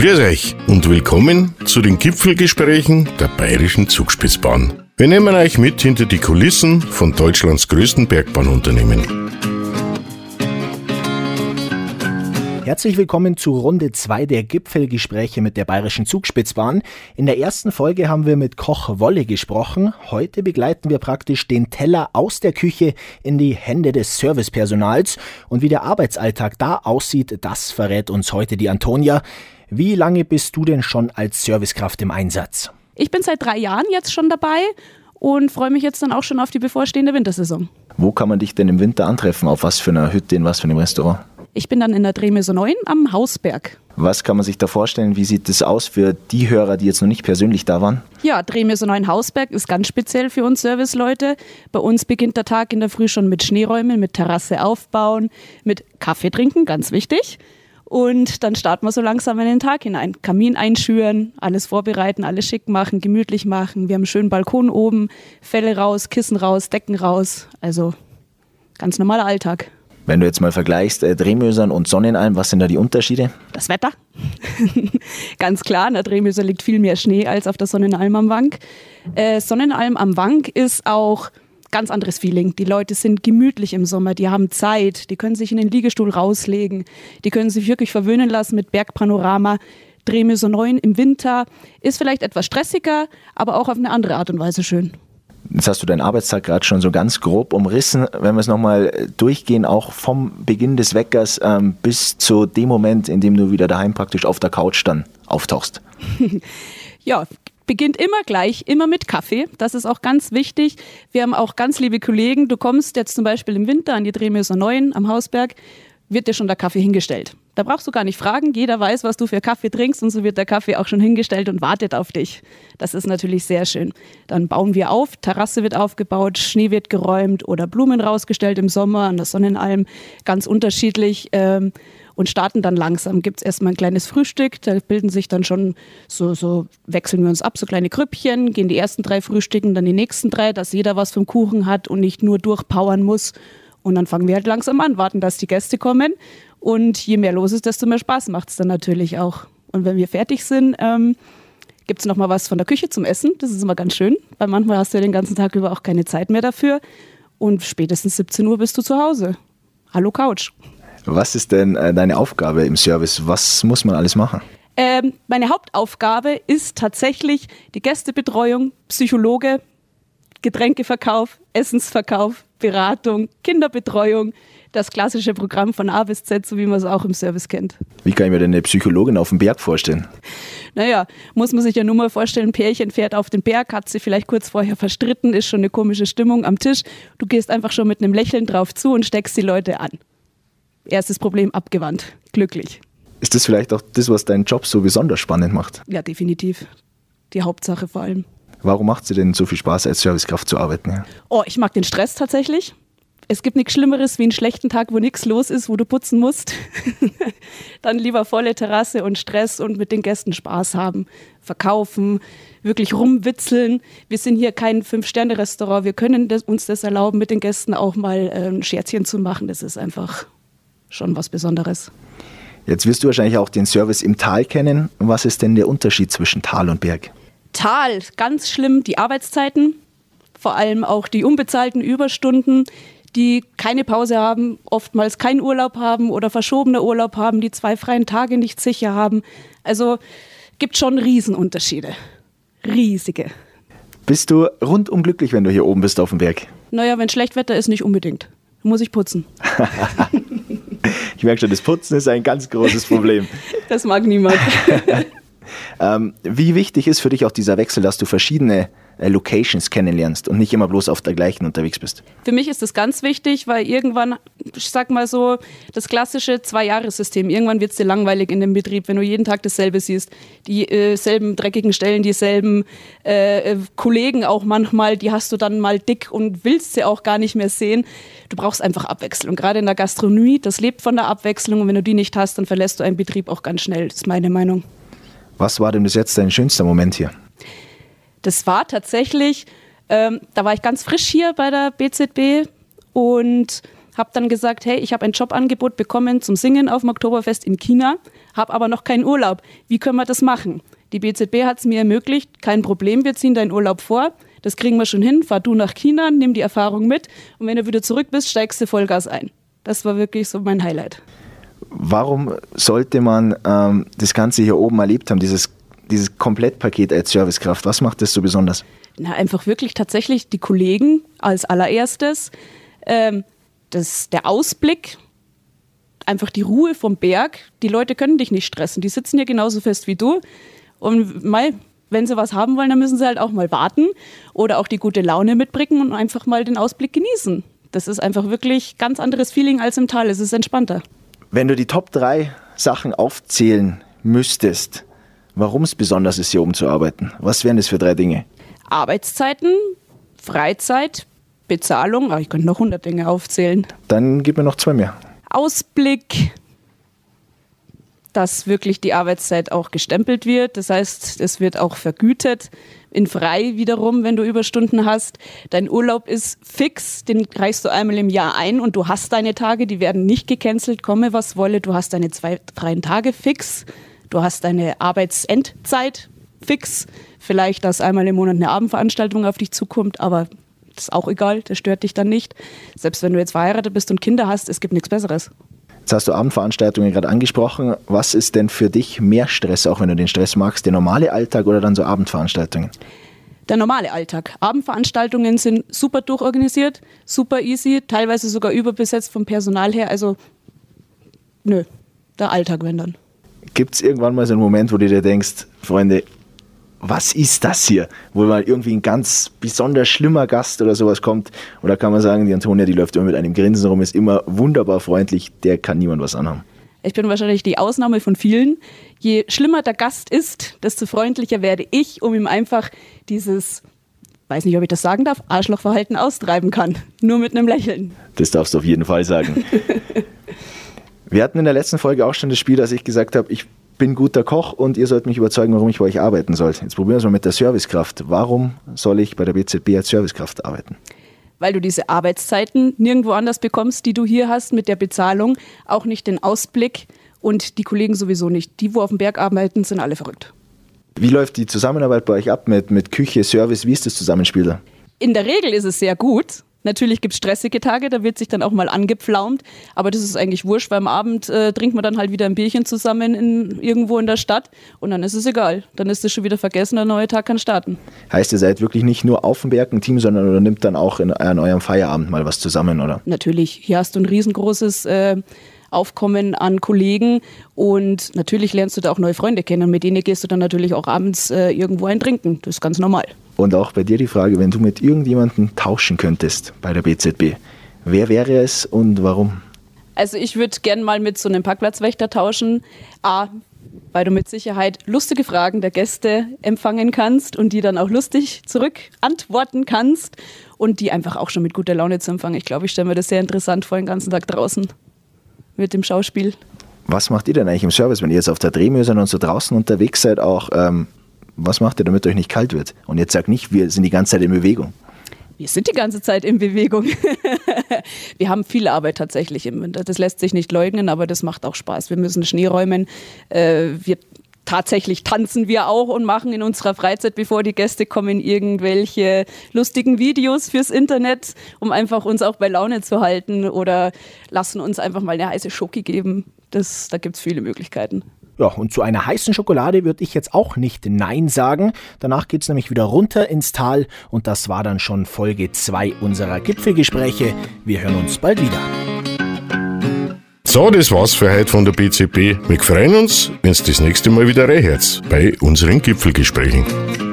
Grüß euch und willkommen zu den Gipfelgesprächen der Bayerischen Zugspitzbahn. Wir nehmen euch mit hinter die Kulissen von Deutschlands größten Bergbahnunternehmen. Herzlich willkommen zu Runde 2 der Gipfelgespräche mit der Bayerischen Zugspitzbahn. In der ersten Folge haben wir mit Koch Wolle gesprochen. Heute begleiten wir praktisch den Teller aus der Küche in die Hände des Servicepersonals. Und wie der Arbeitsalltag da aussieht, das verrät uns heute die Antonia. Wie lange bist du denn schon als Servicekraft im Einsatz? Ich bin seit drei Jahren jetzt schon dabei und freue mich jetzt dann auch schon auf die bevorstehende Wintersaison. Wo kann man dich denn im Winter antreffen? Auf was für einer Hütte, in was für einem Restaurant? Ich bin dann in der Drehmesser 9 am Hausberg. Was kann man sich da vorstellen? Wie sieht das aus für die Hörer, die jetzt noch nicht persönlich da waren? Ja, Drehmesser 9 Hausberg ist ganz speziell für uns Serviceleute. Bei uns beginnt der Tag in der Früh schon mit Schneeräumen, mit Terrasse aufbauen, mit Kaffee trinken, ganz wichtig. Und dann starten wir so langsam in den Tag hinein. Kamin einschüren, alles vorbereiten, alles schick machen, gemütlich machen. Wir haben einen schönen Balkon oben, Felle raus, Kissen raus, Decken raus. Also ganz normaler Alltag. Wenn du jetzt mal vergleichst, äh, Drehmösern und Sonnenalm, was sind da die Unterschiede? Das Wetter. Ganz klar, in der Drehmöser liegt viel mehr Schnee als auf der Sonnenalm am Wank. Äh, Sonnenalm am Wank ist auch ganz anderes Feeling. Die Leute sind gemütlich im Sommer, die haben Zeit, die können sich in den Liegestuhl rauslegen, die können sich wirklich verwöhnen lassen mit Bergpanorama. Drehmöser 9 im Winter ist vielleicht etwas stressiger, aber auch auf eine andere Art und Weise schön. Jetzt hast du deinen Arbeitstag gerade schon so ganz grob umrissen. Wenn wir es nochmal durchgehen, auch vom Beginn des Weckers ähm, bis zu dem Moment, in dem du wieder daheim praktisch auf der Couch dann auftauchst. ja, beginnt immer gleich, immer mit Kaffee. Das ist auch ganz wichtig. Wir haben auch ganz liebe Kollegen. Du kommst jetzt zum Beispiel im Winter an die Drehmöser 9 am Hausberg, wird dir schon der Kaffee hingestellt. Da brauchst du gar nicht fragen. Jeder weiß, was du für Kaffee trinkst und so wird der Kaffee auch schon hingestellt und wartet auf dich. Das ist natürlich sehr schön. Dann bauen wir auf, Terrasse wird aufgebaut, Schnee wird geräumt oder Blumen rausgestellt im Sommer an der Sonnenalm. Ganz unterschiedlich. Ähm, und starten dann langsam. Gibt es erstmal ein kleines Frühstück, da bilden sich dann schon so, so, wechseln wir uns ab, so kleine Krüppchen, gehen die ersten drei Frühstücken, dann die nächsten drei, dass jeder was vom Kuchen hat und nicht nur durchpowern muss. Und dann fangen wir halt langsam an, warten, dass die Gäste kommen und je mehr los ist, desto mehr Spaß macht es dann natürlich auch. Und wenn wir fertig sind, ähm, gibt es nochmal was von der Küche zum Essen. Das ist immer ganz schön, weil manchmal hast du ja den ganzen Tag über auch keine Zeit mehr dafür. Und spätestens 17 Uhr bist du zu Hause. Hallo Couch. Was ist denn äh, deine Aufgabe im Service? Was muss man alles machen? Ähm, meine Hauptaufgabe ist tatsächlich die Gästebetreuung, Psychologe, Getränkeverkauf, Essensverkauf, Beratung, Kinderbetreuung, das klassische Programm von A bis Z, so wie man es auch im Service kennt. Wie kann ich mir denn eine Psychologin auf dem Berg vorstellen? Naja, muss man sich ja nur mal vorstellen, ein Pärchen fährt auf den Berg, hat sich vielleicht kurz vorher verstritten, ist schon eine komische Stimmung am Tisch. Du gehst einfach schon mit einem Lächeln drauf zu und steckst die Leute an. Erstes Problem abgewandt. Glücklich. Ist das vielleicht auch das, was deinen Job so besonders spannend macht? Ja, definitiv. Die Hauptsache vor allem. Warum macht es dir denn so viel Spaß, als Servicekraft zu arbeiten? Oh, ich mag den Stress tatsächlich es gibt nichts Schlimmeres wie einen schlechten Tag, wo nichts los ist, wo du putzen musst. Dann lieber volle Terrasse und Stress und mit den Gästen Spaß haben, verkaufen, wirklich rumwitzeln. Wir sind hier kein Fünf-Sterne-Restaurant. Wir können das, uns das erlauben, mit den Gästen auch mal äh, ein Scherzchen zu machen. Das ist einfach schon was Besonderes. Jetzt wirst du wahrscheinlich auch den Service im Tal kennen. Was ist denn der Unterschied zwischen Tal und Berg? Tal, ganz schlimm, die Arbeitszeiten, vor allem auch die unbezahlten Überstunden die keine Pause haben, oftmals keinen Urlaub haben oder verschobene Urlaub haben, die zwei freien Tage nicht sicher haben. Also gibt schon Riesenunterschiede. Riesige. Bist du rundum glücklich, wenn du hier oben bist auf dem Berg? Naja, wenn Schlechtwetter ist, nicht unbedingt. Muss ich putzen. ich merke schon, das Putzen ist ein ganz großes Problem. das mag niemand. ähm, wie wichtig ist für dich auch dieser Wechsel, dass du verschiedene äh, Locations kennenlernst und nicht immer bloß auf der gleichen unterwegs bist? Für mich ist das ganz wichtig, weil irgendwann, ich sag mal so, das klassische Zwei-Jahres-System, irgendwann wird es dir langweilig in dem Betrieb, wenn du jeden Tag dasselbe siehst. Dieselben äh, dreckigen Stellen, dieselben äh, Kollegen auch manchmal, die hast du dann mal dick und willst sie auch gar nicht mehr sehen. Du brauchst einfach Abwechslung. Gerade in der Gastronomie, das lebt von der Abwechslung und wenn du die nicht hast, dann verlässt du einen Betrieb auch ganz schnell. Das ist meine Meinung. Was war denn bis jetzt dein schönster Moment hier? Das war tatsächlich, ähm, da war ich ganz frisch hier bei der BZB und habe dann gesagt, hey, ich habe ein Jobangebot bekommen zum Singen auf dem Oktoberfest in China, habe aber noch keinen Urlaub. Wie können wir das machen? Die BZB hat es mir ermöglicht, kein Problem, wir ziehen deinen Urlaub vor. Das kriegen wir schon hin. Fahr du nach China, nimm die Erfahrung mit und wenn du wieder zurück bist, steigst du Vollgas ein. Das war wirklich so mein Highlight. Warum sollte man ähm, das Ganze hier oben erlebt haben, dieses, dieses Komplettpaket als Servicekraft? Was macht das so besonders? Na, einfach wirklich tatsächlich die Kollegen als allererstes, ähm, das, der Ausblick, einfach die Ruhe vom Berg. Die Leute können dich nicht stressen. Die sitzen ja genauso fest wie du. Und mal, wenn sie was haben wollen, dann müssen sie halt auch mal warten oder auch die gute Laune mitbringen und einfach mal den Ausblick genießen. Das ist einfach wirklich ganz anderes Feeling als im Tal. Es ist entspannter. Wenn du die Top 3 Sachen aufzählen müsstest, warum es besonders ist, hier oben zu arbeiten, was wären das für drei Dinge? Arbeitszeiten, Freizeit, Bezahlung, ah, ich könnte noch 100 Dinge aufzählen. Dann gib mir noch zwei mehr. Ausblick, dass wirklich die Arbeitszeit auch gestempelt wird. Das heißt, es wird auch vergütet. In frei wiederum, wenn du Überstunden hast. Dein Urlaub ist fix, den reichst du einmal im Jahr ein und du hast deine Tage, die werden nicht gecancelt, komme was wolle. Du hast deine zwei freien Tage fix. Du hast deine Arbeitsendzeit fix. Vielleicht, dass einmal im Monat eine Abendveranstaltung auf dich zukommt, aber das ist auch egal, das stört dich dann nicht. Selbst wenn du jetzt verheiratet bist und Kinder hast, es gibt nichts Besseres. Jetzt hast du Abendveranstaltungen gerade angesprochen. Was ist denn für dich mehr Stress, auch wenn du den Stress magst, der normale Alltag oder dann so Abendveranstaltungen? Der normale Alltag. Abendveranstaltungen sind super durchorganisiert, super easy, teilweise sogar überbesetzt vom Personal her. Also, nö, der Alltag, wenn dann. Gibt es irgendwann mal so einen Moment, wo du dir denkst, Freunde, was ist das hier? Wo mal irgendwie ein ganz besonders schlimmer Gast oder sowas kommt. Oder kann man sagen, die Antonia, die läuft immer mit einem Grinsen rum, ist immer wunderbar freundlich, der kann niemand was anhaben. Ich bin wahrscheinlich die Ausnahme von vielen. Je schlimmer der Gast ist, desto freundlicher werde ich, um ihm einfach dieses, weiß nicht, ob ich das sagen darf, Arschlochverhalten austreiben kann. Nur mit einem Lächeln. Das darfst du auf jeden Fall sagen. Wir hatten in der letzten Folge auch schon das Spiel, dass ich gesagt habe, ich bin guter Koch und ihr sollt mich überzeugen, warum ich bei euch arbeiten soll. Jetzt probieren wir es mal mit der Servicekraft. Warum soll ich bei der BZB als Servicekraft arbeiten? Weil du diese Arbeitszeiten nirgendwo anders bekommst, die du hier hast mit der Bezahlung, auch nicht den Ausblick und die Kollegen sowieso nicht. Die, wo auf dem Berg arbeiten, sind alle verrückt. Wie läuft die Zusammenarbeit bei euch ab mit, mit Küche, Service? Wie ist das Zusammenspiel da? In der Regel ist es sehr gut. Natürlich gibt es stressige Tage, da wird sich dann auch mal angepflaumt, aber das ist eigentlich wurscht, weil am Abend äh, trinkt man dann halt wieder ein Bierchen zusammen in, irgendwo in der Stadt und dann ist es egal. Dann ist es schon wieder vergessen, der neue Tag kann starten. Heißt, ihr seid wirklich nicht nur auf dem Berg ein Team, sondern oder nimmt dann auch in, an eurem Feierabend mal was zusammen, oder? Natürlich, hier hast du ein riesengroßes äh, Aufkommen an Kollegen und natürlich lernst du da auch neue Freunde kennen und mit denen gehst du dann natürlich auch abends äh, irgendwo ein trinken. Das ist ganz normal. Und auch bei dir die Frage, wenn du mit irgendjemandem tauschen könntest bei der BZB, wer wäre es und warum? Also ich würde gern mal mit so einem Parkplatzwächter tauschen. A, weil du mit Sicherheit lustige Fragen der Gäste empfangen kannst und die dann auch lustig zurück antworten kannst und die einfach auch schon mit guter Laune zu empfangen. Ich glaube, ich stelle mir das sehr interessant vor, den ganzen Tag draußen mit dem Schauspiel. Was macht ihr denn eigentlich im Service, wenn ihr jetzt auf der Drehmühle und so draußen unterwegs seid? Auch ähm, was macht ihr, damit euch nicht kalt wird? Und jetzt sagt nicht, wir sind die ganze Zeit in Bewegung. Wir sind die ganze Zeit in Bewegung. wir haben viel Arbeit tatsächlich im Winter. Das lässt sich nicht leugnen, aber das macht auch Spaß. Wir müssen Schnee räumen. Äh, wir tatsächlich tanzen wir auch und machen in unserer Freizeit, bevor die Gäste kommen, irgendwelche lustigen Videos fürs Internet, um einfach uns auch bei Laune zu halten oder lassen uns einfach mal eine heiße Schoki geben. Das, da gibt es viele Möglichkeiten. Ja, und zu einer heißen Schokolade würde ich jetzt auch nicht Nein sagen. Danach geht es nämlich wieder runter ins Tal und das war dann schon Folge 2 unserer Gipfelgespräche. Wir hören uns bald wieder. So, das war's für heute von der BCP. Wir freuen uns, wenn es das nächste Mal wieder reinhört bei unseren Gipfelgesprächen.